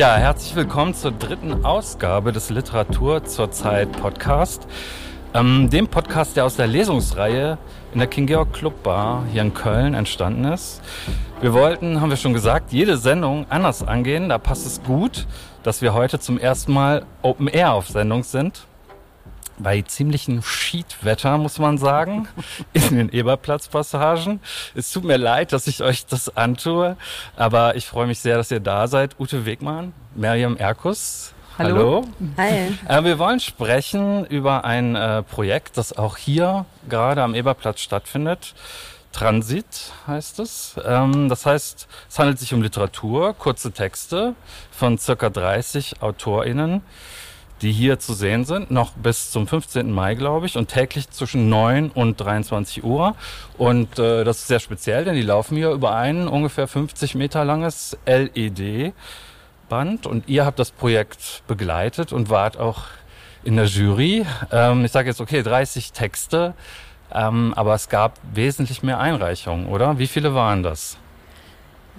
Ja, herzlich willkommen zur dritten Ausgabe des Literatur zur Zeit Podcast. Ähm, dem Podcast, der aus der Lesungsreihe in der King Georg Club Bar hier in Köln entstanden ist. Wir wollten, haben wir schon gesagt, jede Sendung anders angehen. Da passt es gut, dass wir heute zum ersten Mal Open Air auf Sendung sind bei ziemlichem Schiedwetter, muss man sagen, in den Eberplatzpassagen. Es tut mir leid, dass ich euch das antue, aber ich freue mich sehr, dass ihr da seid. Ute Wegmann, Miriam Erkus. Hallo. Hi. Äh, wir wollen sprechen über ein äh, Projekt, das auch hier gerade am Eberplatz stattfindet. Transit heißt es. Ähm, das heißt, es handelt sich um Literatur, kurze Texte von circa 30 AutorInnen die hier zu sehen sind, noch bis zum 15. Mai, glaube ich, und täglich zwischen 9 und 23 Uhr. Und äh, das ist sehr speziell, denn die laufen hier über ein ungefähr 50 Meter langes LED-Band. Und ihr habt das Projekt begleitet und wart auch in der Jury. Ähm, ich sage jetzt, okay, 30 Texte, ähm, aber es gab wesentlich mehr Einreichungen, oder? Wie viele waren das?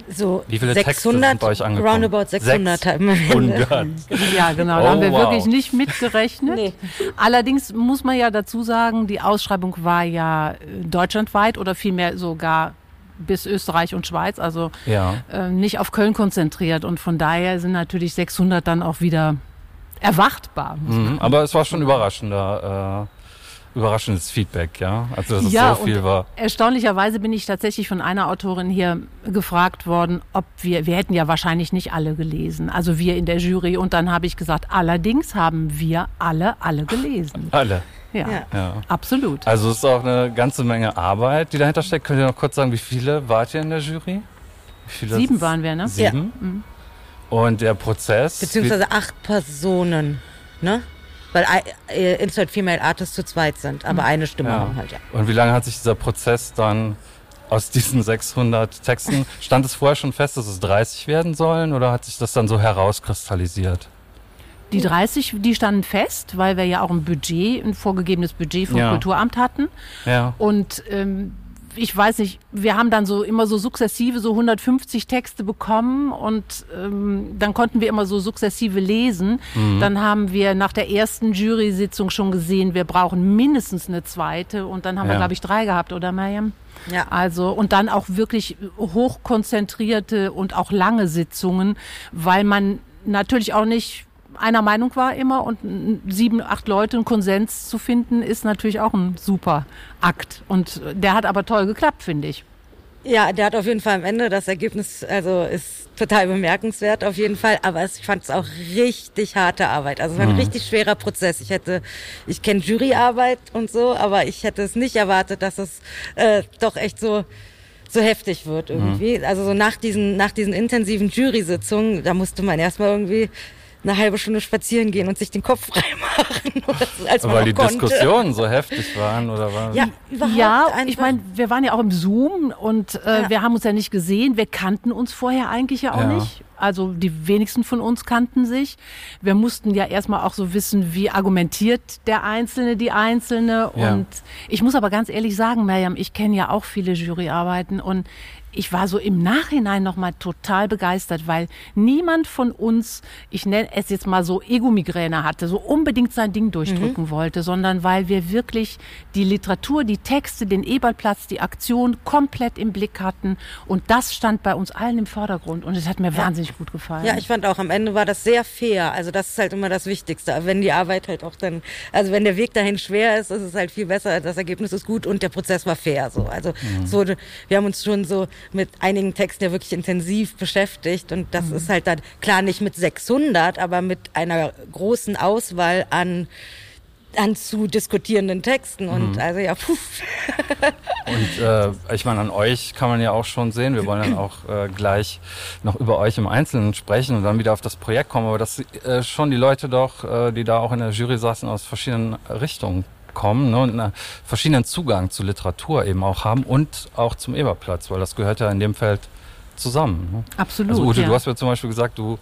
So Wie viele 600, Texte sind bei euch angekommen? Roundabout 600. 600. ja, genau. Da oh, haben wir wow. wirklich nicht mitgerechnet. nee. Allerdings muss man ja dazu sagen, die Ausschreibung war ja äh, deutschlandweit oder vielmehr sogar bis Österreich und Schweiz, also ja. äh, nicht auf Köln konzentriert. Und von daher sind natürlich 600 dann auch wieder erwartbar. Mhm, aber es war schon überraschender. Äh überraschendes Feedback, ja? Also dass ja, es so viel war. Erstaunlicherweise bin ich tatsächlich von einer Autorin hier gefragt worden, ob wir, wir hätten ja wahrscheinlich nicht alle gelesen, also wir in der Jury. Und dann habe ich gesagt, allerdings haben wir alle, alle gelesen. Alle. Ja, ja, absolut. Also es ist auch eine ganze Menge Arbeit, die dahinter steckt. Könnt ihr noch kurz sagen, wie viele wart ihr in der Jury? Sieben waren wir, ne? Sieben. Ja. Mhm. Und der Prozess. Beziehungsweise acht Personen, ne? Weil äh, Insert Female Artists zu zweit sind, aber mhm. eine Stimme ja. haben halt, ja. Und wie lange hat sich dieser Prozess dann aus diesen 600 Texten, stand es vorher schon fest, dass es 30 werden sollen oder hat sich das dann so herauskristallisiert? Die 30, die standen fest, weil wir ja auch ein Budget, ein vorgegebenes Budget vom ja. Kulturamt hatten. Ja. Und ähm, ich weiß nicht, wir haben dann so immer so sukzessive so 150 Texte bekommen und ähm, dann konnten wir immer so sukzessive lesen. Mhm. Dann haben wir nach der ersten Jury-Sitzung schon gesehen, wir brauchen mindestens eine zweite und dann haben ja. wir, glaube ich, drei gehabt, oder Mariam? Ja. Also, und dann auch wirklich hochkonzentrierte und auch lange Sitzungen, weil man natürlich auch nicht einer Meinung war immer und sieben, acht Leute einen Konsens zu finden, ist natürlich auch ein super Akt. Und der hat aber toll geklappt, finde ich. Ja, der hat auf jeden Fall am Ende das Ergebnis, also ist total bemerkenswert auf jeden Fall, aber ich fand es auch richtig harte Arbeit. Also es war ein mhm. richtig schwerer Prozess. Ich hätte, ich kenne Juryarbeit und so, aber ich hätte es nicht erwartet, dass es äh, doch echt so so heftig wird irgendwie. Mhm. Also so nach diesen nach diesen intensiven Jury-Sitzungen, da musste man erstmal irgendwie eine halbe Stunde spazieren gehen und sich den Kopf frei machen. als Weil die konnte. Diskussionen so heftig waren oder was? Ja, ja ich meine, wir waren ja auch im Zoom und äh, ja. wir haben uns ja nicht gesehen. Wir kannten uns vorher eigentlich ja auch ja. nicht. Also die wenigsten von uns kannten sich. Wir mussten ja erstmal auch so wissen, wie argumentiert der Einzelne, die Einzelne. Ja. Und ich muss aber ganz ehrlich sagen, Miriam, ich kenne ja auch viele Juryarbeiten und ich war so im Nachhinein nochmal total begeistert, weil niemand von uns, ich nenne es jetzt mal so Egomigräne hatte, so unbedingt sein Ding durchdrücken mhm. wollte, sondern weil wir wirklich die Literatur, die Texte, den Ebertplatz, die Aktion komplett im Blick hatten und das stand bei uns allen im Vordergrund und es hat mir ja. wahnsinnig gut gefallen. Ja, ich fand auch am Ende war das sehr fair, also das ist halt immer das Wichtigste, wenn die Arbeit halt auch dann, also wenn der Weg dahin schwer ist, ist es halt viel besser, das Ergebnis ist gut und der Prozess war fair, so, also mhm. so, wir haben uns schon so mit einigen Texten ja wirklich intensiv beschäftigt und das mhm. ist halt dann klar nicht mit 600, aber mit einer großen Auswahl an an zu diskutierenden Texten und mhm. also ja, puh. Und äh, ich meine, an euch kann man ja auch schon sehen, wir wollen dann auch äh, gleich noch über euch im Einzelnen sprechen und dann wieder auf das Projekt kommen, aber dass äh, schon die Leute doch, äh, die da auch in der Jury saßen, aus verschiedenen Richtungen kommen ne, und einen verschiedenen Zugang zu Literatur eben auch haben und auch zum Eberplatz, weil das gehört ja in dem Feld zusammen. Ne? Absolut. Also Ute, ja. du hast mir zum Beispiel gesagt, du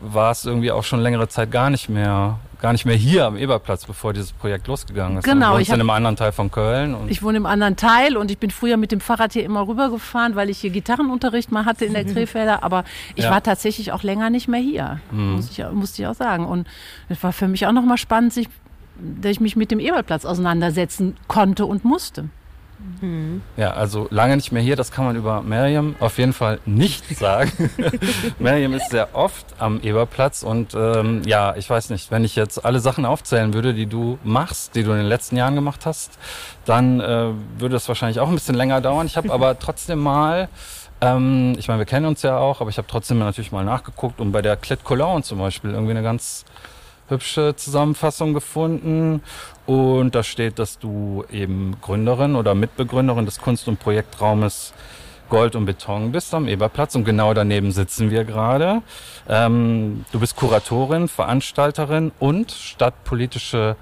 warst irgendwie auch schon längere Zeit gar nicht mehr gar nicht mehr hier am Eberplatz, bevor dieses Projekt losgegangen ist. Genau. Du ich in einem anderen Teil von Köln. ich wohne im anderen Teil und ich bin früher mit dem Fahrrad hier immer rübergefahren, weil ich hier Gitarrenunterricht mal hatte in der Krefelder. Aber ich ja. war tatsächlich auch länger nicht mehr hier, mhm. muss ich, musste ich auch sagen. Und es war für mich auch nochmal spannend, sich, dass ich mich mit dem Eberplatz auseinandersetzen konnte und musste. Mhm. Ja, also lange nicht mehr hier, das kann man über Miriam auf jeden Fall nicht sagen. Miriam ist sehr oft am Eberplatz und ähm, ja, ich weiß nicht, wenn ich jetzt alle Sachen aufzählen würde, die du machst, die du in den letzten Jahren gemacht hast, dann äh, würde das wahrscheinlich auch ein bisschen länger dauern. Ich habe aber trotzdem mal ähm, ich meine, wir kennen uns ja auch, aber ich habe trotzdem natürlich mal nachgeguckt und bei der Clit Cologne zum Beispiel irgendwie eine ganz hübsche Zusammenfassung gefunden. Und da steht, dass du eben Gründerin oder Mitbegründerin des Kunst- und Projektraumes Gold und Beton bist am Eberplatz und genau daneben sitzen wir gerade. Ähm, du bist Kuratorin, Veranstalterin und stadtpolitische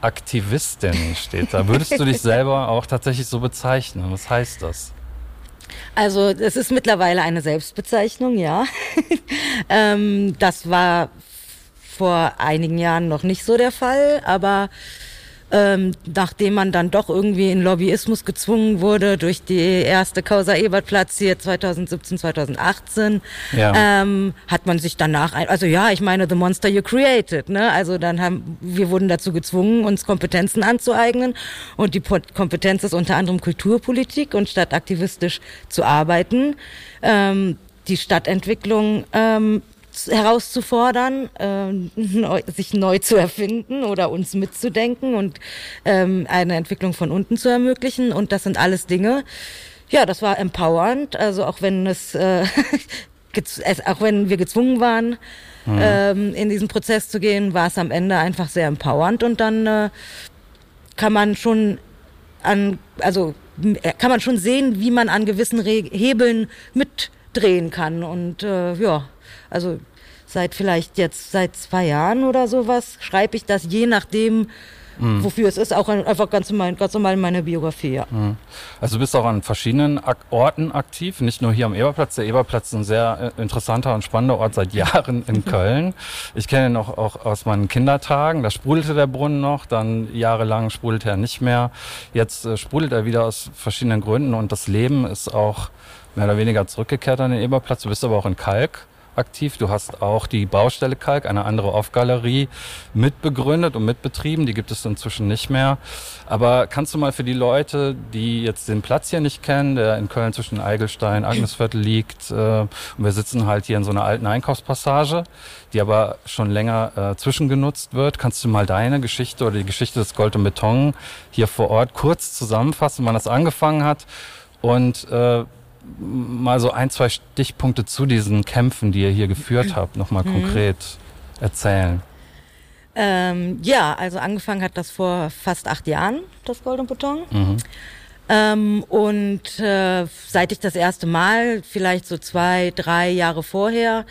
Aktivistin steht da. Würdest du dich selber auch tatsächlich so bezeichnen? Was heißt das? Also es ist mittlerweile eine Selbstbezeichnung, ja. ähm, das war vor einigen Jahren noch nicht so der Fall, aber ähm, nachdem man dann doch irgendwie in Lobbyismus gezwungen wurde durch die erste Causa Ebertplatz hier 2017, 2018, ja. ähm, hat man sich danach, ein, also ja, ich meine, the monster you created, ne? Also dann haben, wir wurden dazu gezwungen, uns Kompetenzen anzueignen und die Kompetenz ist unter anderem Kulturpolitik und stadtaktivistisch zu arbeiten. Ähm, die Stadtentwicklung ähm, herauszufordern, äh, neu, sich neu zu erfinden oder uns mitzudenken und ähm, eine Entwicklung von unten zu ermöglichen. Und das sind alles Dinge, ja, das war empowernd. Also auch wenn es, äh, auch wenn wir gezwungen waren, mhm. ähm, in diesen Prozess zu gehen, war es am Ende einfach sehr empowernd und dann äh, kann man schon an, also kann man schon sehen, wie man an gewissen Re Hebeln mitdrehen kann und äh, ja, also seit vielleicht jetzt seit zwei Jahren oder sowas schreibe ich das je nachdem, mhm. wofür es ist, auch einfach ganz normal, ganz normal in meiner Biografie. Ja. Mhm. Also du bist auch an verschiedenen Orten aktiv, nicht nur hier am Eberplatz. Der Eberplatz ist ein sehr äh, interessanter und spannender Ort seit Jahren in Köln. Ich kenne ihn noch auch aus meinen Kindertagen. Da sprudelte der Brunnen noch, dann jahrelang sprudelte er nicht mehr. Jetzt äh, sprudelt er wieder aus verschiedenen Gründen und das Leben ist auch mehr oder weniger zurückgekehrt an den Eberplatz. Du bist aber auch in Kalk aktiv. Du hast auch die Baustelle Kalk, eine andere Off-Galerie, mitbegründet und mitbetrieben. Die gibt es inzwischen nicht mehr. Aber kannst du mal für die Leute, die jetzt den Platz hier nicht kennen, der in Köln zwischen Eigelstein, Agnesviertel liegt, äh, und wir sitzen halt hier in so einer alten Einkaufspassage, die aber schon länger äh, zwischengenutzt wird. Kannst du mal deine Geschichte oder die Geschichte des Gold und Beton hier vor Ort kurz zusammenfassen, wann das angefangen hat und äh, mal so ein, zwei Stichpunkte zu diesen Kämpfen, die ihr hier geführt habt, nochmal mhm. konkret erzählen. Ähm, ja, also angefangen hat das vor fast acht Jahren, das Gold und Beton. Mhm. Ähm, und äh, seit ich das erste Mal, vielleicht so zwei, drei Jahre vorher,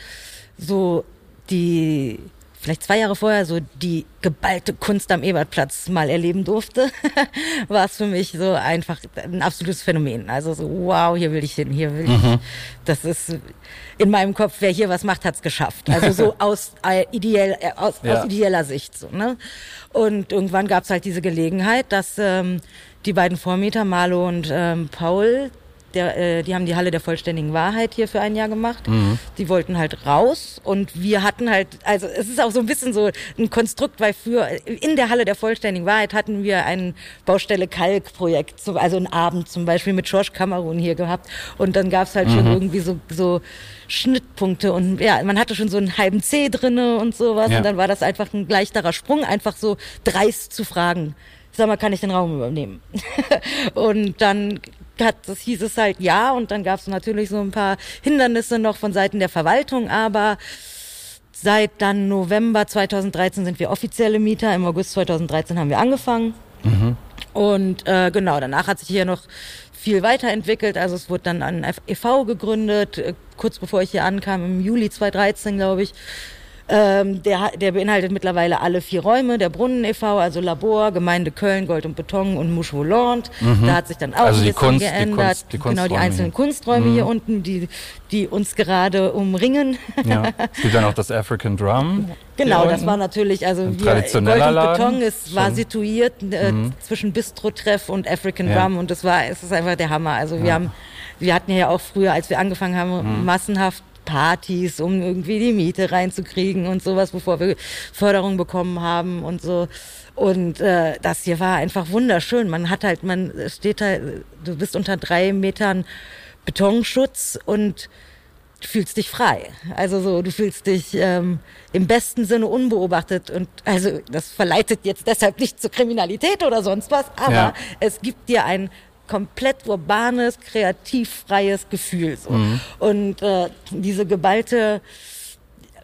so die vielleicht zwei Jahre vorher so die geballte Kunst am Ebertplatz mal erleben durfte, war es für mich so einfach ein absolutes Phänomen. Also so, wow, hier will ich hin, hier will mhm. ich. Das ist in meinem Kopf, wer hier was macht, hat's geschafft. Also so aus, äh, ideell, äh, aus, ja. aus ideeller Sicht. So, ne? Und irgendwann gab's halt diese Gelegenheit, dass ähm, die beiden Vormieter, Marlo und ähm, Paul, der, äh, die haben die Halle der vollständigen Wahrheit hier für ein Jahr gemacht. Mhm. Die wollten halt raus und wir hatten halt, also es ist auch so ein bisschen so ein Konstrukt, weil für in der Halle der vollständigen Wahrheit hatten wir ein Baustelle Kalk-Projekt, also einen Abend zum Beispiel mit George Cameron hier gehabt und dann gab's halt mhm. schon irgendwie so, so Schnittpunkte und ja, man hatte schon so einen halben C drinne und sowas ja. und dann war das einfach ein leichterer Sprung, einfach so dreist zu fragen sag mal, kann ich den Raum übernehmen? und dann hat, das hieß es halt ja und dann gab es natürlich so ein paar Hindernisse noch von Seiten der Verwaltung, aber seit dann November 2013 sind wir offizielle Mieter, im August 2013 haben wir angefangen. Mhm. Und äh, genau, danach hat sich hier noch viel weiterentwickelt. Also es wurde dann ein e.V. gegründet, äh, kurz bevor ich hier ankam, im Juli 2013, glaube ich. Ähm, der, der beinhaltet mittlerweile alle vier Räume, der Brunnen e.V., also Labor, Gemeinde Köln, Gold und Beton und Mouche Volante. Mhm. Da hat sich dann auch also ein bisschen Kunst, geändert. Die Kunst, die genau, die einzelnen Kunsträume mhm. hier unten, die, die uns gerade umringen. Ja. Es gibt dann auch das African Drum. Genau, das war natürlich, also wir, Gold und Beton ist, war situiert äh, mhm. zwischen Bistro-Treff und African ja. Drum und das war, es ist einfach der Hammer. Also wir ja. haben, wir hatten ja auch früher, als wir angefangen haben, mhm. massenhaft Partys, um irgendwie die Miete reinzukriegen und sowas, bevor wir Förderung bekommen haben und so. Und äh, das hier war einfach wunderschön. Man hat halt, man steht halt, du bist unter drei Metern Betonschutz und fühlst dich frei. Also so, du fühlst dich ähm, im besten Sinne unbeobachtet und also das verleitet jetzt deshalb nicht zur Kriminalität oder sonst was, aber ja. es gibt dir ein komplett urbanes, kreativfreies Gefühl. So. Mhm. Und äh, diese geballte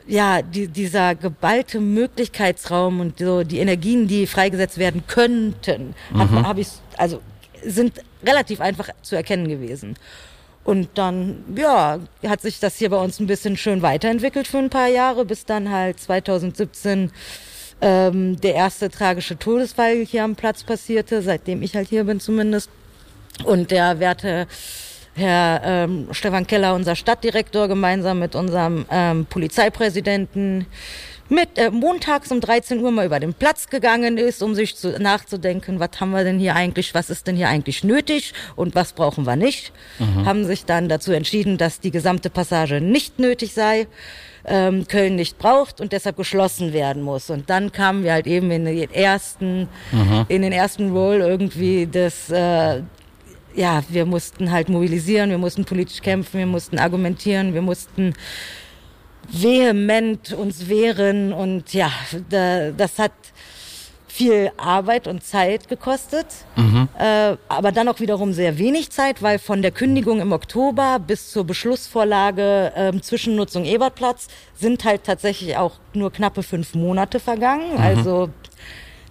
ja, die, dieser geballte Möglichkeitsraum und so die Energien, die freigesetzt werden könnten, mhm. habe ich, also sind relativ einfach zu erkennen gewesen. Und dann, ja, hat sich das hier bei uns ein bisschen schön weiterentwickelt für ein paar Jahre, bis dann halt 2017 ähm, der erste tragische Todesfall hier am Platz passierte, seitdem ich halt hier bin zumindest. Und der werte Herr ähm, Stefan Keller, unser Stadtdirektor, gemeinsam mit unserem ähm, Polizeipräsidenten mit äh, montags um 13 Uhr mal über den Platz gegangen ist, um sich zu, nachzudenken, was haben wir denn hier eigentlich, was ist denn hier eigentlich nötig und was brauchen wir nicht. Mhm. Haben sich dann dazu entschieden, dass die gesamte Passage nicht nötig sei. Ähm, Köln nicht braucht und deshalb geschlossen werden muss. Und dann kamen wir halt eben in den ersten, mhm. in den ersten Roll irgendwie des, äh, ja, wir mussten halt mobilisieren, wir mussten politisch kämpfen, wir mussten argumentieren, wir mussten vehement uns wehren und ja, da, das hat viel Arbeit und Zeit gekostet, mhm. äh, aber dann auch wiederum sehr wenig Zeit, weil von der Kündigung im Oktober bis zur Beschlussvorlage äh, Zwischennutzung Ebertplatz sind halt tatsächlich auch nur knappe fünf Monate vergangen. Mhm. Also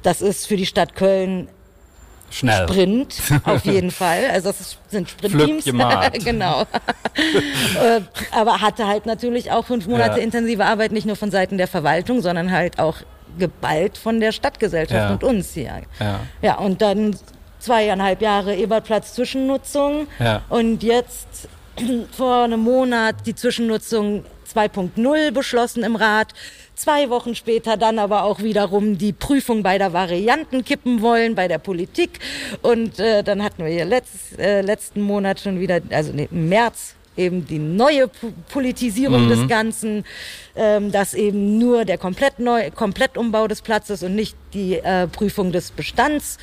das ist für die Stadt Köln Schnell. Sprint, auf jeden Fall. Also das sind Sprintteams. genau. Äh, aber hatte halt natürlich auch fünf Monate ja. intensive Arbeit, nicht nur von Seiten der Verwaltung, sondern halt auch geballt von der Stadtgesellschaft ja. und uns hier. Ja. ja, und dann zweieinhalb Jahre Ebertplatz Zwischennutzung ja. und jetzt vor einem Monat die Zwischennutzung 2.0 beschlossen im Rat zwei Wochen später dann aber auch wiederum die Prüfung bei der Varianten kippen wollen, bei der Politik. Und äh, dann hatten wir ja letzt, äh, letzten Monat schon wieder, also nee, im März eben die neue Politisierung mhm. des Ganzen, ähm, dass eben nur der komplett neu, Komplettumbau des Platzes und nicht die äh, Prüfung des Bestands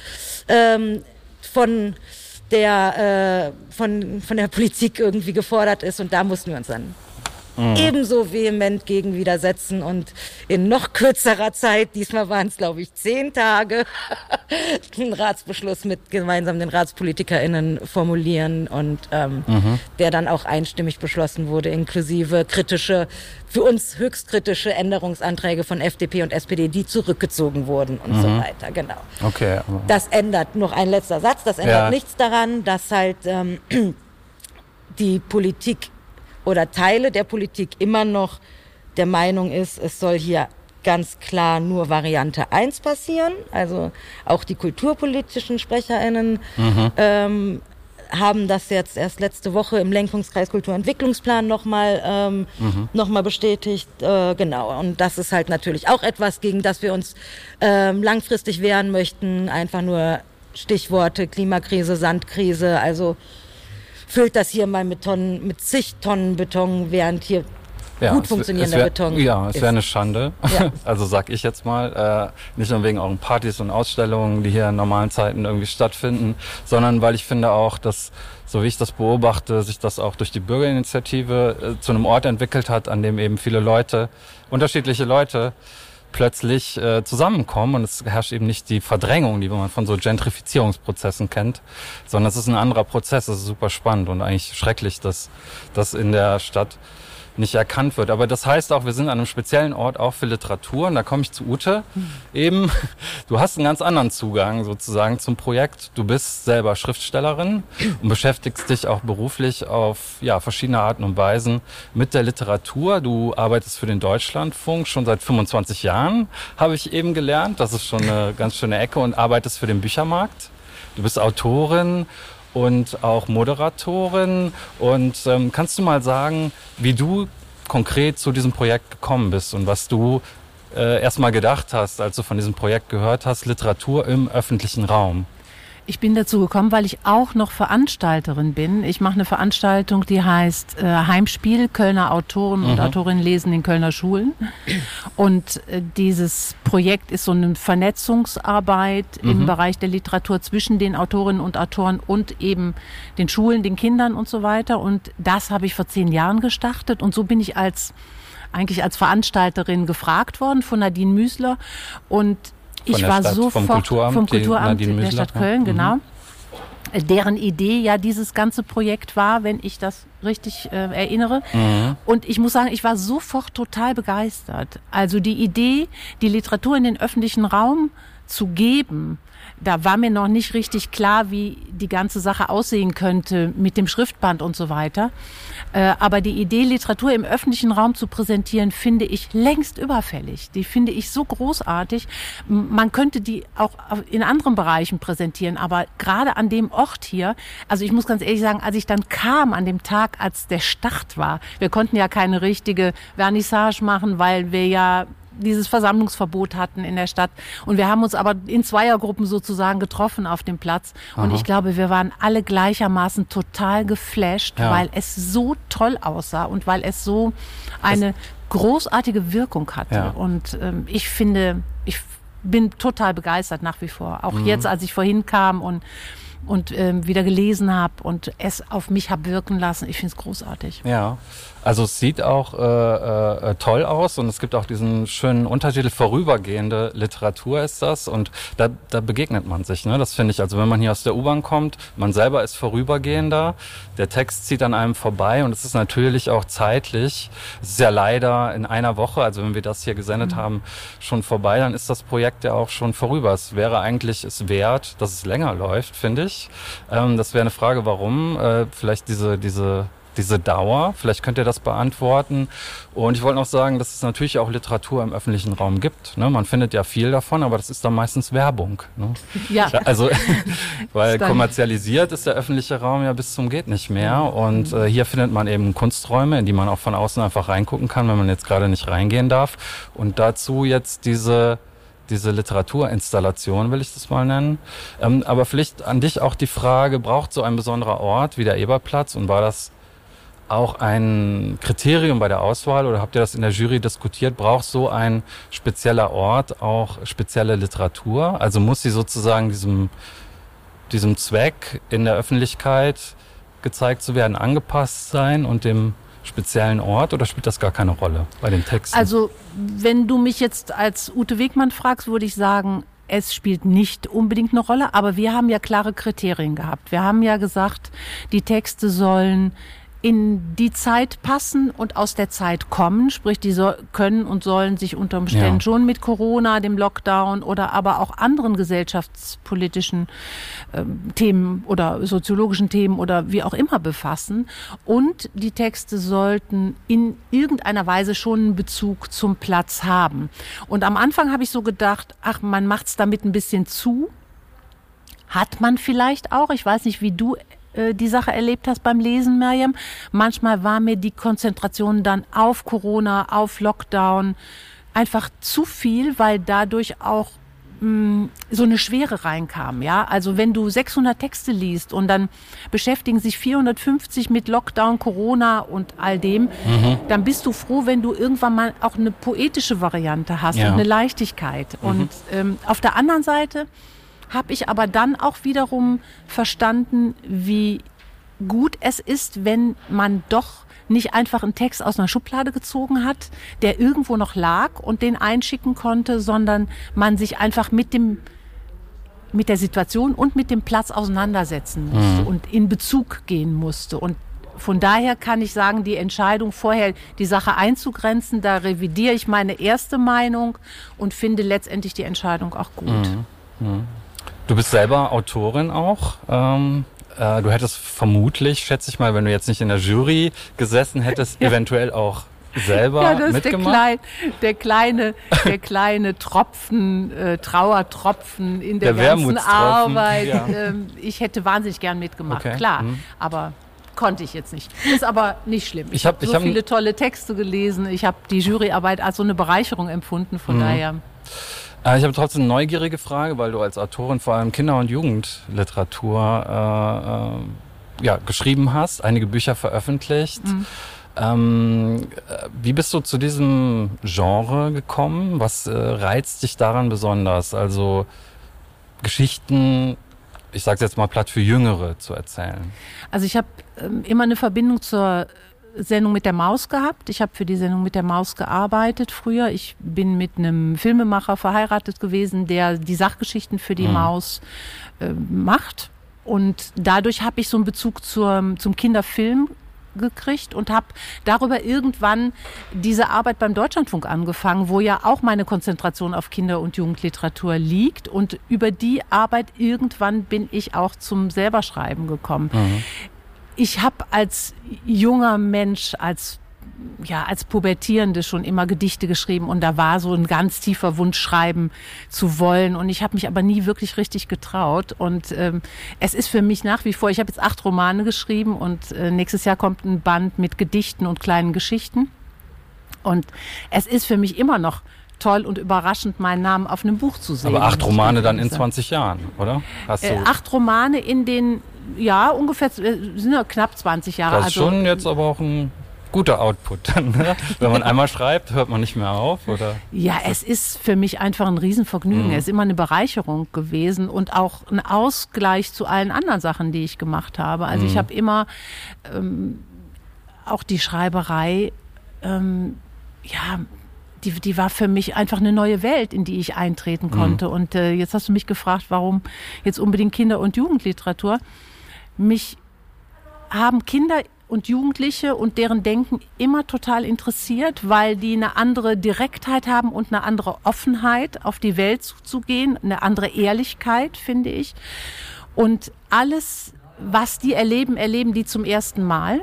ähm, von der äh, von von der Politik irgendwie gefordert ist und da mussten wir uns dann mhm. ebenso vehement gegen widersetzen und in noch kürzerer Zeit, diesmal waren es glaube ich zehn Tage, einen Ratsbeschluss mit gemeinsam den RatspolitikerInnen formulieren und ähm, mhm. der dann auch einstimmig beschlossen wurde, inklusive kritische, für uns höchst kritische Änderungsanträge von FDP und SPD, die zurückgezogen wurden und mhm. so weiter, genau. Okay. Das ändert, noch ein letzter Satz, das ändert ja. nichts daran, dass halt ähm, die Politik oder Teile der Politik immer noch der Meinung ist, es soll hier ganz klar nur Variante 1 passieren. Also auch die kulturpolitischen SprecherInnen mhm. ähm, haben das jetzt erst letzte Woche im Lenkungskreis Kulturentwicklungsplan nochmal ähm, mhm. noch bestätigt. Äh, genau. Und das ist halt natürlich auch etwas, gegen das wir uns ähm, langfristig wehren möchten. Einfach nur Stichworte Klimakrise, Sandkrise. Also füllt das hier mal mit Tonnen, mit zig Tonnen Beton, während hier ja, gut funktionierender wär, Beton. Ja, es wäre eine Schande. Ja. Also sag ich jetzt mal. Äh, nicht nur wegen euren Partys und Ausstellungen, die hier in normalen Zeiten irgendwie stattfinden, sondern weil ich finde auch, dass, so wie ich das beobachte, sich das auch durch die Bürgerinitiative äh, zu einem Ort entwickelt hat, an dem eben viele Leute, unterschiedliche Leute, plötzlich äh, zusammenkommen und es herrscht eben nicht die Verdrängung, die man von so Gentrifizierungsprozessen kennt, sondern es ist ein anderer Prozess. Es ist super spannend und eigentlich schrecklich, dass das in der Stadt nicht erkannt wird. Aber das heißt auch, wir sind an einem speziellen Ort auch für Literatur. Und da komme ich zu Ute. Eben, du hast einen ganz anderen Zugang sozusagen zum Projekt. Du bist selber Schriftstellerin und beschäftigst dich auch beruflich auf ja, verschiedene Arten und Weisen mit der Literatur. Du arbeitest für den Deutschlandfunk schon seit 25 Jahren, habe ich eben gelernt. Das ist schon eine ganz schöne Ecke und arbeitest für den Büchermarkt. Du bist Autorin und auch Moderatorin. Und ähm, kannst du mal sagen, wie du konkret zu diesem Projekt gekommen bist und was du äh, erstmal gedacht hast, als du von diesem Projekt gehört hast, Literatur im öffentlichen Raum? Ich bin dazu gekommen, weil ich auch noch Veranstalterin bin. Ich mache eine Veranstaltung, die heißt äh, Heimspiel. Kölner Autoren mhm. und Autorinnen lesen in Kölner Schulen. Und äh, dieses Projekt ist so eine Vernetzungsarbeit mhm. im Bereich der Literatur zwischen den Autorinnen und Autoren und eben den Schulen, den Kindern und so weiter. Und das habe ich vor zehn Jahren gestartet. Und so bin ich als eigentlich als Veranstalterin gefragt worden von Nadine Müsler. Und ich war Stadt, sofort vom Kulturamt, vom Kulturamt der Stadt Köln, ja. genau. Mhm. Deren Idee ja dieses ganze Projekt war, wenn ich das richtig äh, erinnere. Mhm. Und ich muss sagen, ich war sofort total begeistert. Also die Idee, die Literatur in den öffentlichen Raum zu geben, da war mir noch nicht richtig klar, wie die ganze Sache aussehen könnte mit dem Schriftband und so weiter. Äh, aber die Idee, Literatur im öffentlichen Raum zu präsentieren, finde ich längst überfällig. Die finde ich so großartig. Man könnte die auch in anderen Bereichen präsentieren, aber gerade an dem Ort hier, also ich muss ganz ehrlich sagen, als ich dann kam an dem Tag, als der Start war, wir konnten ja keine richtige Vernissage machen, weil wir ja dieses Versammlungsverbot hatten in der Stadt. Und wir haben uns aber in Zweiergruppen sozusagen getroffen auf dem Platz. Aha. Und ich glaube, wir waren alle gleichermaßen total geflasht, ja. weil es so toll aussah und weil es so eine das großartige Wirkung hatte. Ja. Und ähm, ich finde, ich bin total begeistert nach wie vor. Auch mhm. jetzt, als ich vorhin kam und und ähm, wieder gelesen habe und es auf mich habe wirken lassen. Ich finde es großartig. Ja. Also es sieht auch äh, äh, toll aus und es gibt auch diesen schönen Untertitel vorübergehende Literatur ist das und da, da begegnet man sich. Ne? Das finde ich. Also wenn man hier aus der U-Bahn kommt, man selber ist vorübergehender, der Text zieht an einem vorbei und es ist natürlich auch zeitlich. Es ist ja leider in einer Woche, also wenn wir das hier gesendet mhm. haben, schon vorbei, dann ist das Projekt ja auch schon vorüber. Es wäre eigentlich es wert, dass es länger läuft, finde ich. Ähm, das wäre eine Frage, warum. Äh, vielleicht diese diese diese Dauer? Vielleicht könnt ihr das beantworten. Und ich wollte noch sagen, dass es natürlich auch Literatur im öffentlichen Raum gibt. Ne? Man findet ja viel davon, aber das ist dann meistens Werbung. Ne? Ja. Also, weil kommerzialisiert ist der öffentliche Raum ja bis zum geht nicht mehr. Und äh, hier findet man eben Kunsträume, in die man auch von außen einfach reingucken kann, wenn man jetzt gerade nicht reingehen darf. Und dazu jetzt diese diese Literaturinstallation, will ich das mal nennen. Ähm, aber vielleicht an dich auch die Frage, braucht so ein besonderer Ort wie der Eberplatz und war das auch ein Kriterium bei der Auswahl oder habt ihr das in der Jury diskutiert? Braucht so ein spezieller Ort auch spezielle Literatur? Also muss sie sozusagen diesem, diesem Zweck in der Öffentlichkeit gezeigt zu werden angepasst sein und dem speziellen Ort oder spielt das gar keine Rolle bei den Texten? Also wenn du mich jetzt als Ute Wegmann fragst, würde ich sagen, es spielt nicht unbedingt eine Rolle, aber wir haben ja klare Kriterien gehabt. Wir haben ja gesagt, die Texte sollen in die Zeit passen und aus der Zeit kommen, sprich die so, können und sollen sich unter Umständen ja. schon mit Corona, dem Lockdown oder aber auch anderen gesellschaftspolitischen äh, Themen oder soziologischen Themen oder wie auch immer befassen und die Texte sollten in irgendeiner Weise schon einen Bezug zum Platz haben. Und am Anfang habe ich so gedacht, ach, man macht es damit ein bisschen zu. Hat man vielleicht auch. Ich weiß nicht, wie du äh, die Sache erlebt hast beim Lesen, Miriam. Manchmal war mir die Konzentration dann auf Corona, auf Lockdown einfach zu viel, weil dadurch auch mh, mm, so eine Schwere reinkam. Ja, also wenn du 600 Texte liest und dann beschäftigen sich 450 mit Lockdown, Corona und all dem, mhm. dann bist du froh, wenn du irgendwann mal auch eine poetische Variante hast ja. und eine Leichtigkeit. Mhm. Und ähm, auf der anderen Seite habe ich aber dann auch wiederum verstanden, wie gut es ist, wenn man doch nicht einfach einen Text aus einer Schublade gezogen hat, der irgendwo noch lag und den einschicken konnte, sondern man sich einfach mit dem mit der Situation und mit dem Platz auseinandersetzen musste mhm. und in Bezug gehen musste. Und von daher kann ich sagen, die Entscheidung vorher, die Sache einzugrenzen, da revidiere ich meine erste Meinung und finde letztendlich die Entscheidung auch gut. Mhm. Mhm. Du bist selber Autorin auch. Ähm, äh, du hättest vermutlich, schätze ich mal, wenn du jetzt nicht in der Jury gesessen hättest, ja. eventuell auch selber ja, das mitgemacht? Ist der, klein, der kleine, der kleine Tropfen, äh, Trauertropfen in der, der ganzen Arbeit. Ja. Ähm, ich hätte wahnsinnig gern mitgemacht, okay. klar. Mhm. Aber konnte ich jetzt nicht. Ist aber nicht schlimm. Ich, habe hab so hab viele tolle Texte gelesen. Ich habe die Juryarbeit als so eine Bereicherung empfunden. Von mhm. daher. Äh, ich habe trotzdem eine neugierige Frage, weil du als Autorin vor allem Kinder- und Jugendliteratur äh, äh, ja, geschrieben hast, einige Bücher veröffentlicht. Mhm. Ähm, wie bist du zu diesem Genre gekommen? Was äh, reizt dich daran besonders? Also Geschichten, ich sage jetzt mal platt für Jüngere zu erzählen. Also ich habe ähm, immer eine Verbindung zur Sendung mit der Maus gehabt. Ich habe für die Sendung mit der Maus gearbeitet früher. Ich bin mit einem Filmemacher verheiratet gewesen, der die Sachgeschichten für die mhm. Maus äh, macht. Und dadurch habe ich so einen Bezug zur, zum Kinderfilm gekriegt und habe darüber irgendwann diese Arbeit beim Deutschlandfunk angefangen, wo ja auch meine Konzentration auf Kinder- und Jugendliteratur liegt. Und über die Arbeit irgendwann bin ich auch zum selberschreiben gekommen. Mhm. Ich habe als junger Mensch, als ja, als Pubertierende schon immer Gedichte geschrieben und da war so ein ganz tiefer Wunsch, schreiben zu wollen. Und ich habe mich aber nie wirklich richtig getraut. Und ähm, es ist für mich nach wie vor, ich habe jetzt acht Romane geschrieben und äh, nächstes Jahr kommt ein Band mit Gedichten und kleinen Geschichten. Und es ist für mich immer noch toll und überraschend, meinen Namen auf einem Buch zu sehen. Aber acht Romane dann in 20 Jahren, oder? Hast äh, du äh, acht Romane in den, ja, ungefähr, äh, sind ja knapp 20 Jahre. Das ist also, schon jetzt aber auch ein guter Output dann. Ne? Wenn man einmal schreibt, hört man nicht mehr auf, oder? Ja, es ist für mich einfach ein Riesenvergnügen. Mhm. Es ist immer eine Bereicherung gewesen und auch ein Ausgleich zu allen anderen Sachen, die ich gemacht habe. Also mhm. ich habe immer ähm, auch die Schreiberei, ähm, ja, die, die war für mich einfach eine neue Welt, in die ich eintreten mhm. konnte. Mhm. Und äh, jetzt hast du mich gefragt, warum jetzt unbedingt Kinder- und Jugendliteratur. Mich haben Kinder und Jugendliche und deren Denken immer total interessiert, weil die eine andere Direktheit haben und eine andere Offenheit, auf die Welt zuzugehen, eine andere Ehrlichkeit, finde ich. Und alles, was die erleben, erleben die zum ersten Mal.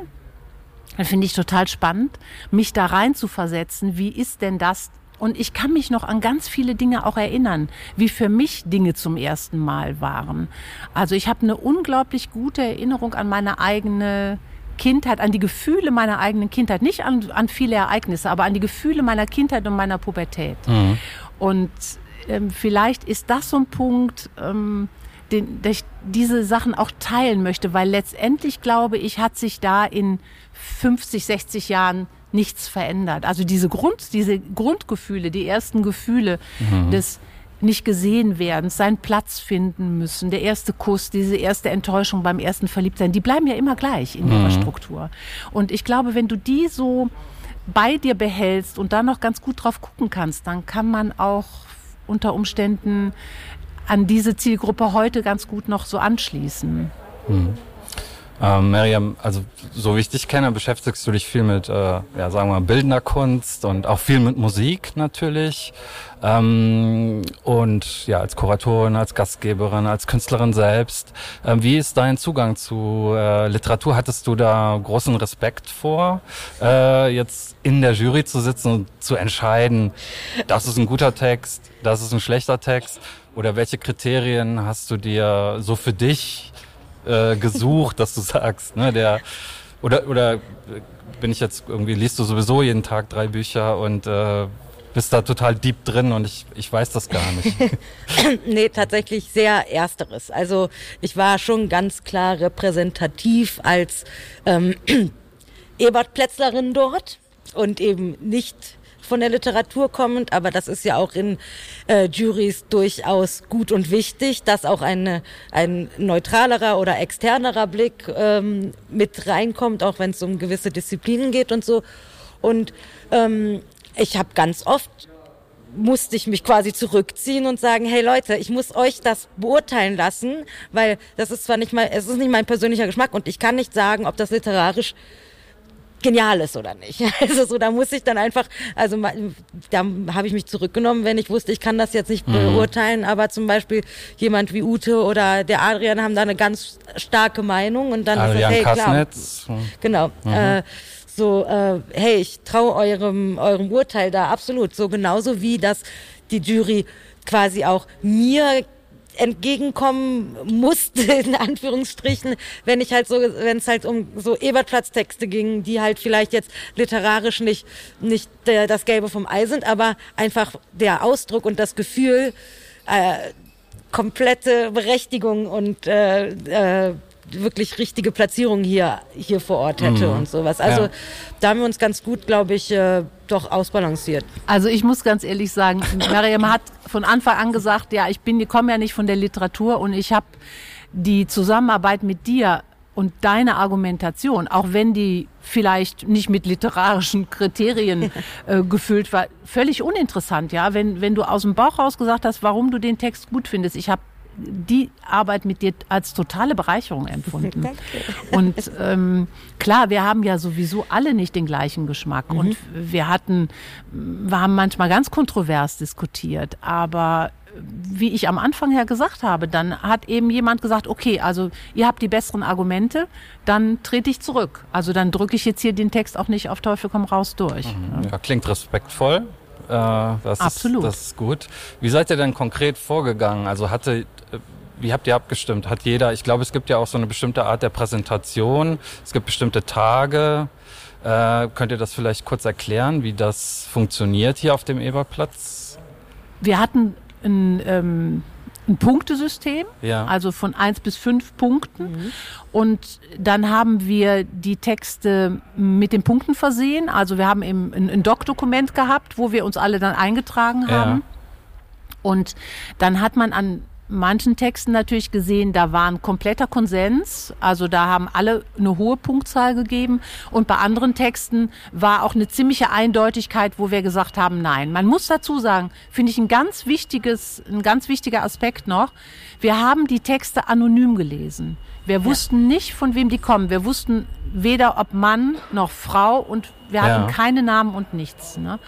Dann finde ich total spannend, mich da rein zu versetzen. Wie ist denn das? Und ich kann mich noch an ganz viele Dinge auch erinnern, wie für mich Dinge zum ersten Mal waren. Also ich habe eine unglaublich gute Erinnerung an meine eigene Kindheit, an die Gefühle meiner eigenen Kindheit, nicht an, an viele Ereignisse, aber an die Gefühle meiner Kindheit und meiner Pubertät. Mhm. Und ähm, vielleicht ist das so ein Punkt, ähm, den, dass ich diese Sachen auch teilen möchte, weil letztendlich glaube ich, hat sich da in 50, 60 Jahren nichts verändert. Also diese Grund, diese Grundgefühle, die ersten Gefühle mhm. des nicht gesehen werden, seinen Platz finden müssen, der erste Kuss, diese erste Enttäuschung beim ersten Verliebtsein, die bleiben ja immer gleich in ihrer mhm. Struktur. Und ich glaube, wenn du die so bei dir behältst und da noch ganz gut drauf gucken kannst, dann kann man auch unter Umständen an diese Zielgruppe heute ganz gut noch so anschließen. Mhm. Ähm, Miriam, also so wie ich dich kenne, beschäftigst du dich viel mit, äh, ja, sagen wir mal, bildender Kunst und auch viel mit Musik natürlich. Ähm, und ja, als Kuratorin, als Gastgeberin, als Künstlerin selbst. Ähm, wie ist dein Zugang zu äh, Literatur? Hattest du da großen Respekt vor, äh, jetzt in der Jury zu sitzen und zu entscheiden, das ist ein guter Text, das ist ein schlechter Text? Oder welche Kriterien hast du dir so für dich äh, gesucht, dass du sagst, ne, der oder oder bin ich jetzt irgendwie liest du sowieso jeden Tag drei Bücher und äh, bist da total deep drin und ich, ich weiß das gar nicht. nee, tatsächlich sehr ersteres. Also ich war schon ganz klar repräsentativ als ähm, Ebert Plätzlerin dort und eben nicht von der Literatur kommend, aber das ist ja auch in äh, Juries durchaus gut und wichtig, dass auch eine, ein neutralerer oder externerer Blick ähm, mit reinkommt, auch wenn es um gewisse Disziplinen geht und so. Und ähm, ich habe ganz oft musste ich mich quasi zurückziehen und sagen, hey Leute, ich muss euch das beurteilen lassen, weil das ist zwar nicht mal, es ist nicht mein persönlicher Geschmack und ich kann nicht sagen, ob das literarisch genial ist oder nicht. Also so, da muss ich dann einfach, also da habe ich mich zurückgenommen, wenn ich wusste, ich kann das jetzt nicht mhm. beurteilen, aber zum Beispiel jemand wie Ute oder der Adrian haben da eine ganz starke Meinung und dann Adrian ist das, hey, Kassnitz. klar. Genau. Mhm. Äh, so, äh, hey, ich traue eurem, eurem Urteil da absolut. So genauso wie das die Jury quasi auch mir entgegenkommen musste, in Anführungsstrichen, wenn ich halt so, wenn es halt um so Ebertplatz-Texte ging, die halt vielleicht jetzt literarisch nicht, nicht der, das Gelbe vom Ei sind, aber einfach der Ausdruck und das Gefühl, äh, komplette Berechtigung und äh, äh, wirklich richtige Platzierung hier, hier vor Ort hätte mhm. und sowas. Also ja. da haben wir uns ganz gut, glaube ich, äh, doch ausbalanciert. Also ich muss ganz ehrlich sagen, Mariam hat von Anfang an gesagt, ja, ich bin, ich komme ja nicht von der Literatur und ich habe die Zusammenarbeit mit dir und deine Argumentation, auch wenn die vielleicht nicht mit literarischen Kriterien äh, gefüllt war, völlig uninteressant, ja. Wenn, wenn du aus dem Bauch raus gesagt hast, warum du den Text gut findest. Ich habe die Arbeit mit dir als totale Bereicherung empfunden. Danke. Und ähm, klar, wir haben ja sowieso alle nicht den gleichen Geschmack mhm. und wir hatten, wir haben manchmal ganz kontrovers diskutiert, aber wie ich am Anfang ja gesagt habe, dann hat eben jemand gesagt, okay, also ihr habt die besseren Argumente, dann trete ich zurück. Also dann drücke ich jetzt hier den Text auch nicht auf Teufel komm raus durch. Mhm. Ja, klingt respektvoll. Äh, das Absolut. Ist, das ist gut. Wie seid ihr denn konkret vorgegangen? Also hatte, äh, wie habt ihr abgestimmt? Hat jeder, ich glaube, es gibt ja auch so eine bestimmte Art der Präsentation. Es gibt bestimmte Tage. Äh, könnt ihr das vielleicht kurz erklären, wie das funktioniert hier auf dem Eberplatz? Wir hatten ein, ähm, ein Punktesystem, ja. also von eins bis fünf Punkten. Mhm. Und dann haben wir die Texte mit den Punkten versehen. Also wir haben eben ein, ein Doc-Dokument gehabt, wo wir uns alle dann eingetragen haben. Ja. Und dann hat man an manchen Texten natürlich gesehen, da war ein kompletter Konsens. Also da haben alle eine hohe Punktzahl gegeben. Und bei anderen Texten war auch eine ziemliche Eindeutigkeit, wo wir gesagt haben, nein. Man muss dazu sagen, finde ich ein ganz wichtiges, ein ganz wichtiger Aspekt noch. Wir haben die Texte anonym gelesen. Wir wussten ja. nicht, von wem die kommen. Wir wussten weder ob Mann noch Frau und wir hatten ja. keine Namen und nichts. Ne?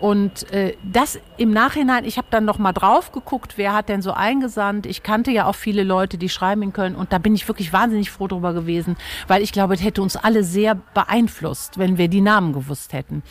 Und äh, das im Nachhinein, ich habe dann noch mal drauf geguckt, wer hat denn so eingesandt. Ich kannte ja auch viele Leute, die schreiben in Köln und da bin ich wirklich wahnsinnig froh drüber gewesen, weil ich glaube, es hätte uns alle sehr beeinflusst, wenn wir die Namen gewusst hätten.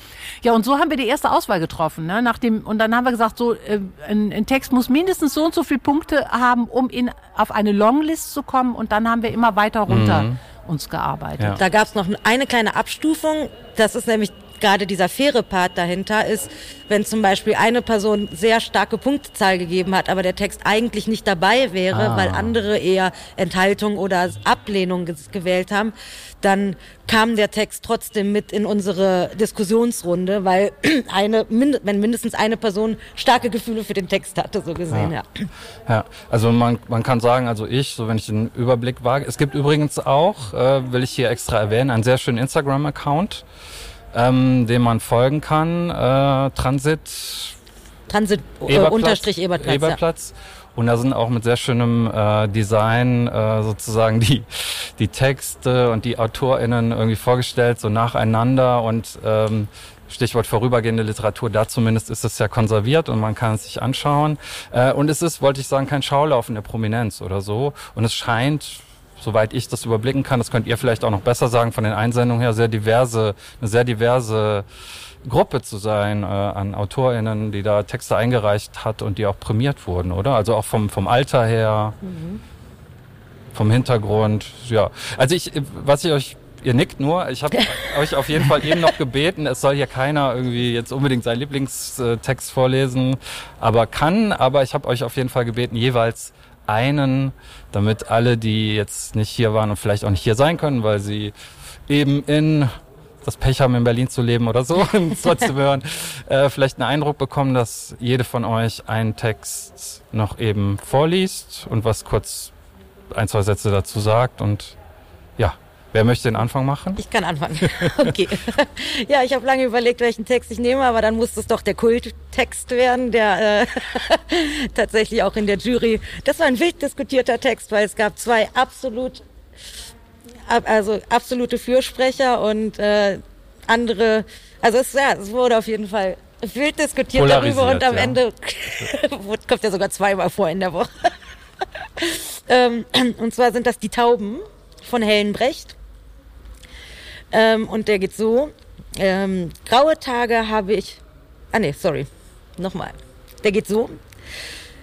Ja, und so haben wir die erste Auswahl getroffen. Ne? Nach dem, und dann haben wir gesagt, so äh, ein, ein Text muss mindestens so und so viele Punkte haben, um in, auf eine Longlist zu kommen und dann haben wir immer weiter runter. Mhm uns gearbeitet. Ja. Da gab es noch eine kleine Abstufung. Das ist nämlich gerade dieser faire Part dahinter ist, wenn zum Beispiel eine Person sehr starke Punktzahl gegeben hat, aber der Text eigentlich nicht dabei wäre, ah. weil andere eher Enthaltung oder Ablehnung gewählt haben, dann kam der Text trotzdem mit in unsere Diskussionsrunde, weil eine, wenn mindestens eine Person starke Gefühle für den Text hatte, so gesehen, ja. Ja, ja. also man, man kann sagen, also ich, so wenn ich den Überblick wage, es gibt übrigens auch, äh, will ich hier extra erwähnen, einen sehr schönen Instagram-Account, ähm, dem man folgen kann. Äh, Transit. Transit äh, Eberplatz, unterstrich Eberplatz. Eberplatz. Ja. Und da sind auch mit sehr schönem äh, Design äh, sozusagen die, die Texte und die AutorInnen irgendwie vorgestellt, so nacheinander und ähm, Stichwort vorübergehende Literatur, da zumindest ist es ja konserviert und man kann es sich anschauen. Äh, und es ist, wollte ich sagen, kein Schaulaufen der Prominenz oder so. Und es scheint soweit ich das überblicken kann, das könnt ihr vielleicht auch noch besser sagen, von den Einsendungen her sehr diverse, eine sehr diverse Gruppe zu sein äh, an AutorInnen, die da Texte eingereicht hat und die auch prämiert wurden, oder? Also auch vom, vom Alter her, mhm. vom Hintergrund, ja. Also ich, was ich euch Ihr nickt nur. Ich habe euch auf jeden Fall eben noch gebeten, es soll hier keiner irgendwie jetzt unbedingt seinen Lieblingstext vorlesen, aber kann. Aber ich habe euch auf jeden Fall gebeten, jeweils einen, damit alle, die jetzt nicht hier waren und vielleicht auch nicht hier sein können, weil sie eben in das Pech haben, in Berlin zu leben oder so, trotzdem hören, äh, vielleicht einen Eindruck bekommen, dass jede von euch einen Text noch eben vorliest und was kurz ein, zwei Sätze dazu sagt. Und ja, Wer möchte den Anfang machen? Ich kann anfangen. Okay. ja, ich habe lange überlegt, welchen Text ich nehme, aber dann muss es doch der Kulttext werden, der äh, tatsächlich auch in der Jury. Das war ein wild diskutierter Text, weil es gab zwei absolut, also absolute Fürsprecher und äh, andere. Also es, ja, es wurde auf jeden Fall wild diskutiert darüber und am ja. Ende kommt ja sogar zweimal vor in der Woche. ähm, und zwar sind das die Tauben von Hellenbrecht. Ähm, und der geht so. Ähm, graue Tage habe ich. Ah nee, sorry. Nochmal. Der geht so.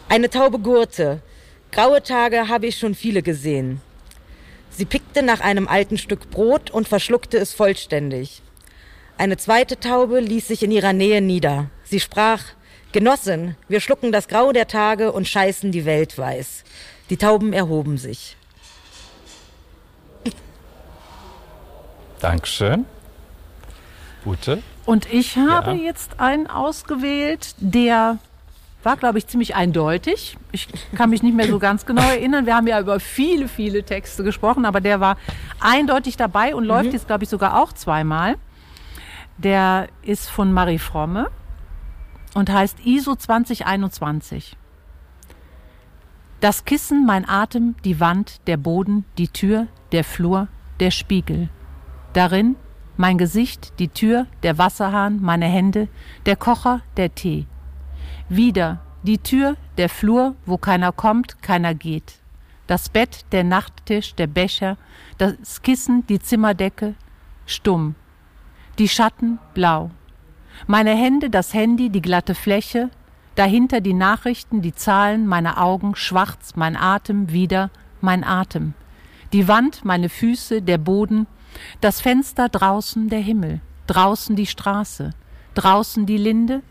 Eine taube Gurte. Graue Tage habe ich schon viele gesehen. Sie pickte nach einem alten Stück Brot und verschluckte es vollständig. Eine zweite Taube ließ sich in ihrer Nähe nieder. Sie sprach, Genossin, wir schlucken das Grau der Tage und scheißen die Welt weiß. Die Tauben erhoben sich. Dankeschön. Ute? Und ich habe ja. jetzt einen ausgewählt, der war, glaube ich, ziemlich eindeutig. Ich kann mich nicht mehr so ganz genau erinnern. Wir haben ja über viele, viele Texte gesprochen, aber der war eindeutig dabei und läuft mhm. jetzt, glaube ich, sogar auch zweimal. Der ist von Marie Fromme und heißt ISO 2021. Das Kissen, mein Atem, die Wand, der Boden, die Tür, der Flur, der Spiegel. Darin mein Gesicht, die Tür, der Wasserhahn, meine Hände, der Kocher, der Tee. Wieder die Tür, der Flur, wo keiner kommt, keiner geht. Das Bett, der Nachttisch, der Becher, das Kissen, die Zimmerdecke, stumm. Die Schatten, blau. Meine Hände, das Handy, die glatte Fläche, dahinter die Nachrichten, die Zahlen, meine Augen, schwarz, mein Atem, wieder mein Atem. Die Wand, meine Füße, der Boden, das Fenster draußen der Himmel, draußen die Straße, draußen die Linde,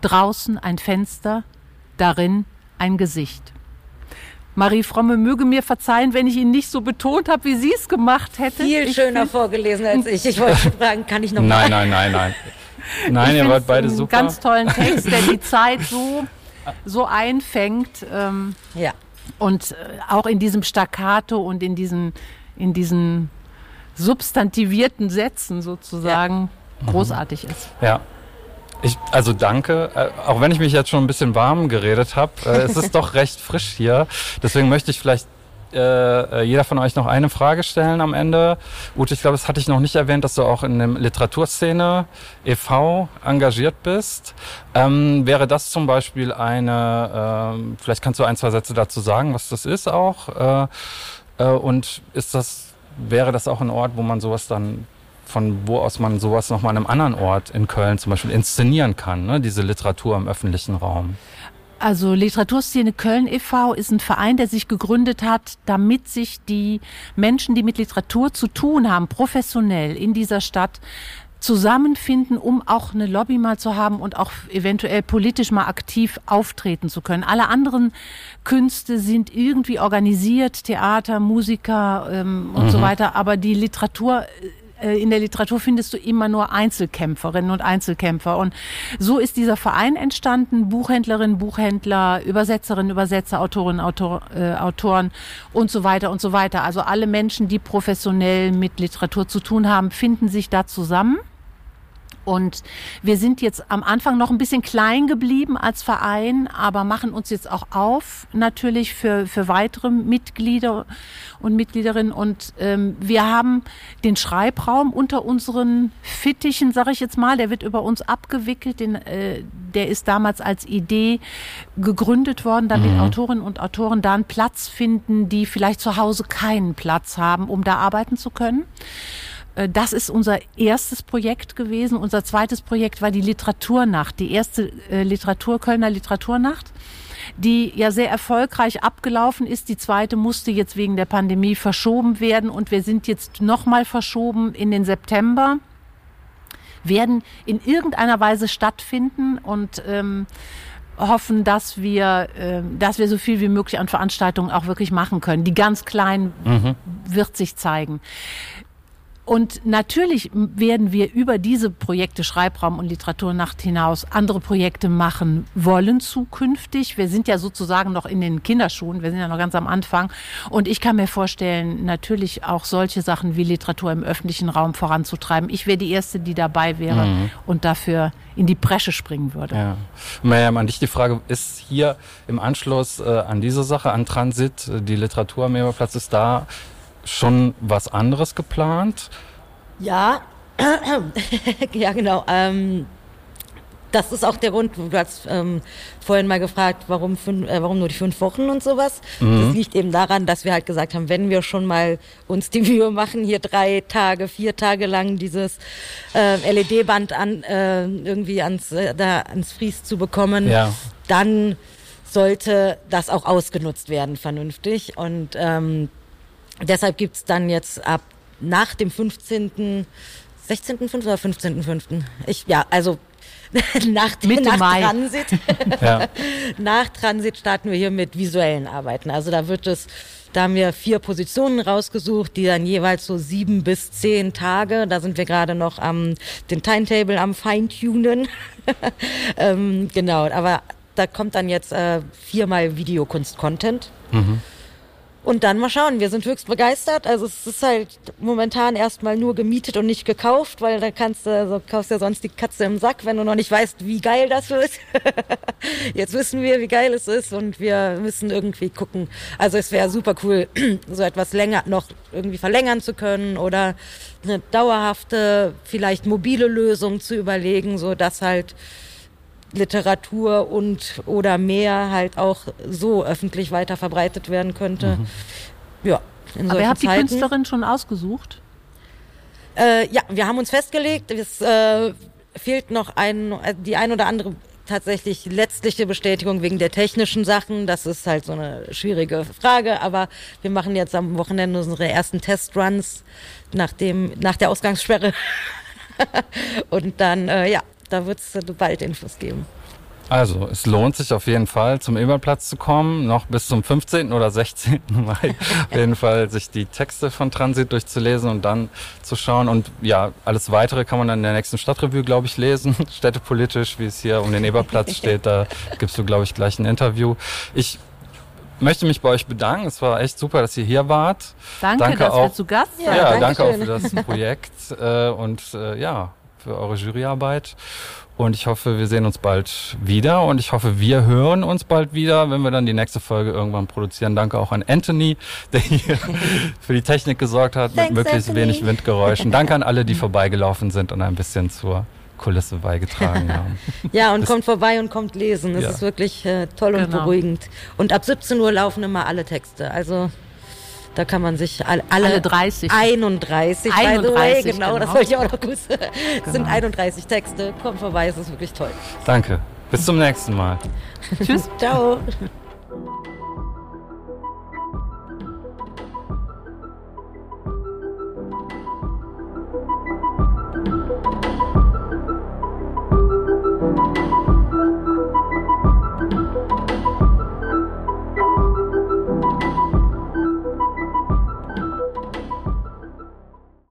draußen ein Fenster, darin ein Gesicht. Marie Fromme möge mir verzeihen, wenn ich ihn nicht so betont habe, wie sie es gemacht hätte. Viel ich schöner vorgelesen als ich. Ich wollte fragen, kann ich noch Nein, mal? nein, nein, nein. Nein, ihr wart beide super. Einen ganz tollen Text, der die Zeit so, so einfängt. Ähm, ja. Und äh, auch in diesem Staccato und in diesen, in diesen substantivierten Sätzen sozusagen ja. großartig ist. Ja. Ich, also danke, äh, auch wenn ich mich jetzt schon ein bisschen warm geredet habe, äh, es ist doch recht frisch hier. Deswegen möchte ich vielleicht äh, äh, jeder von euch noch eine Frage stellen am Ende. Ute, ich glaube, das hatte ich noch nicht erwähnt, dass du auch in der Literaturszene e.V. engagiert bist. Ähm, wäre das zum Beispiel eine, äh, vielleicht kannst du ein, zwei Sätze dazu sagen, was das ist auch. Äh, äh, und ist das wäre das auch ein Ort, wo man sowas dann von wo aus man sowas nochmal an einem anderen Ort in Köln zum Beispiel inszenieren kann, ne? diese Literatur im öffentlichen Raum? Also Literaturszene Köln e.V. ist ein Verein, der sich gegründet hat, damit sich die Menschen, die mit Literatur zu tun haben, professionell in dieser Stadt zusammenfinden, um auch eine Lobby mal zu haben und auch eventuell politisch mal aktiv auftreten zu können. Alle anderen Künste sind irgendwie organisiert, Theater, Musiker ähm, und mhm. so weiter, aber die Literatur äh, in der Literatur findest du immer nur Einzelkämpferinnen und Einzelkämpfer. Und so ist dieser Verein entstanden. Buchhändlerinnen, Buchhändler, Übersetzerinnen, Übersetzer, Autorinnen, Autor, äh, Autoren und so weiter und so weiter. Also alle Menschen, die professionell mit Literatur zu tun haben, finden sich da zusammen. Und wir sind jetzt am Anfang noch ein bisschen klein geblieben als Verein, aber machen uns jetzt auch auf natürlich für, für weitere Mitglieder und Mitgliederinnen. Und ähm, wir haben den Schreibraum unter unseren Fittichen, sage ich jetzt mal, der wird über uns abgewickelt. Den, äh, der ist damals als Idee gegründet worden, damit mhm. Autorinnen und Autoren da einen Platz finden, die vielleicht zu Hause keinen Platz haben, um da arbeiten zu können. Äh, das ist unser erstes Projekt gewesen. Unser zweites Projekt war die Literaturnacht, die erste äh, Literatur, Kölner Literaturnacht, die ja sehr erfolgreich abgelaufen ist. Die zweite musste jetzt wegen der Pandemie verschoben werden und wir sind jetzt nochmal verschoben in den September werden in irgendeiner Weise stattfinden und ähm, hoffen, dass wir, äh, dass wir so viel wie möglich an Veranstaltungen auch wirklich machen können. Die ganz kleinen mhm. wird sich zeigen Und natürlich werden wir über diese Projekte Schreibraum und Literaturnacht hinaus andere Projekte machen wollen zukünftig. Wir sind ja sozusagen noch in den Kinderschuhen, wir sind ja noch ganz am Anfang. Und ich kann mir vorstellen, natürlich auch solche Sachen wie Literatur im öffentlichen Raum voranzutreiben. Ich wäre die Erste, die dabei wäre mhm. und dafür in die Bresche springen würde. Ja. Miriam, an dich die Frage, ist hier im Anschluss äh, an diese Sache, an Transit, äh, die Literatur am Meerplatz, ist da schon was anderes geplant? Ja, ja genau. Ähm, das ist auch der Grund, du hast ähm, vorhin mal gefragt, warum, fünf, äh, warum nur die fünf Wochen und sowas. Mhm. Das liegt eben daran, dass wir halt gesagt haben, wenn wir schon mal uns die Mühe machen, hier drei Tage, vier Tage lang dieses äh, LED-Band an, äh, irgendwie ans, äh, da ans Fries zu bekommen, ja. dann sollte das auch ausgenutzt werden vernünftig. Und ähm, deshalb gibt's dann jetzt ab nach dem 15. 16.5. oder 15.5. Ich, ja, also nach, Mitte nach Mai. Transit. ja. Nach Transit starten wir hier mit visuellen Arbeiten. Also da wird es, da haben wir vier Positionen rausgesucht, die dann jeweils so sieben bis zehn Tage, da sind wir gerade noch am, den Timetable am Feintunen. ähm, genau, aber da kommt dann jetzt äh, viermal Videokunst-Content. Mhm. Und dann mal schauen, wir sind höchst begeistert. Also es ist halt momentan erstmal nur gemietet und nicht gekauft, weil da kannst du, also kaufst ja sonst die Katze im Sack, wenn du noch nicht weißt, wie geil das wird. Jetzt wissen wir, wie geil es ist und wir müssen irgendwie gucken. Also es wäre super cool, so etwas länger noch irgendwie verlängern zu können oder eine dauerhafte, vielleicht mobile Lösung zu überlegen, so dass halt Literatur und oder mehr halt auch so öffentlich weiter verbreitet werden könnte. Mhm. Ja. In Aber ihr habt Zeiten. die Künstlerin schon ausgesucht? Äh, ja, wir haben uns festgelegt. Es äh, fehlt noch ein, die ein oder andere tatsächlich letztliche Bestätigung wegen der technischen Sachen. Das ist halt so eine schwierige Frage, aber wir machen jetzt am Wochenende unsere ersten Testruns nach dem nach der Ausgangssperre und dann äh, ja da wird es bald Infos geben. Also, es lohnt sich auf jeden Fall, zum Eberplatz zu kommen, noch bis zum 15. oder 16. Mai. auf jeden Fall sich die Texte von Transit durchzulesen und dann zu schauen. Und ja, alles weitere kann man dann in der nächsten Stadtrevue, glaube ich, lesen. Städtepolitisch, wie es hier um den Eberplatz steht, da gibst du, glaube ich, gleich ein Interview. Ich möchte mich bei euch bedanken. Es war echt super, dass ihr hier wart. Danke, danke dass auch, wir zu Gast waren. Ja, ja danke auch für das Projekt äh, und äh, ja, für eure Juryarbeit. Und ich hoffe, wir sehen uns bald wieder. Und ich hoffe, wir hören uns bald wieder, wenn wir dann die nächste Folge irgendwann produzieren. Danke auch an Anthony, der hier für die Technik gesorgt hat, Thanks, mit möglichst Anthony. wenig Windgeräuschen. Danke an alle, die vorbeigelaufen sind und ein bisschen zur Kulisse beigetragen haben. ja, und das kommt vorbei und kommt lesen. Das ja. ist wirklich äh, toll und genau. beruhigend. Und ab 17 Uhr laufen immer alle Texte. Also da kann man sich alle, alle, alle 30. 31, 31 by the way, genau, genau. das wollte ich auch noch gut sagen. Es genau. sind 31 Texte. Kommt vorbei, es ist wirklich toll. Danke. Bis zum nächsten Mal. Tschüss. Ciao.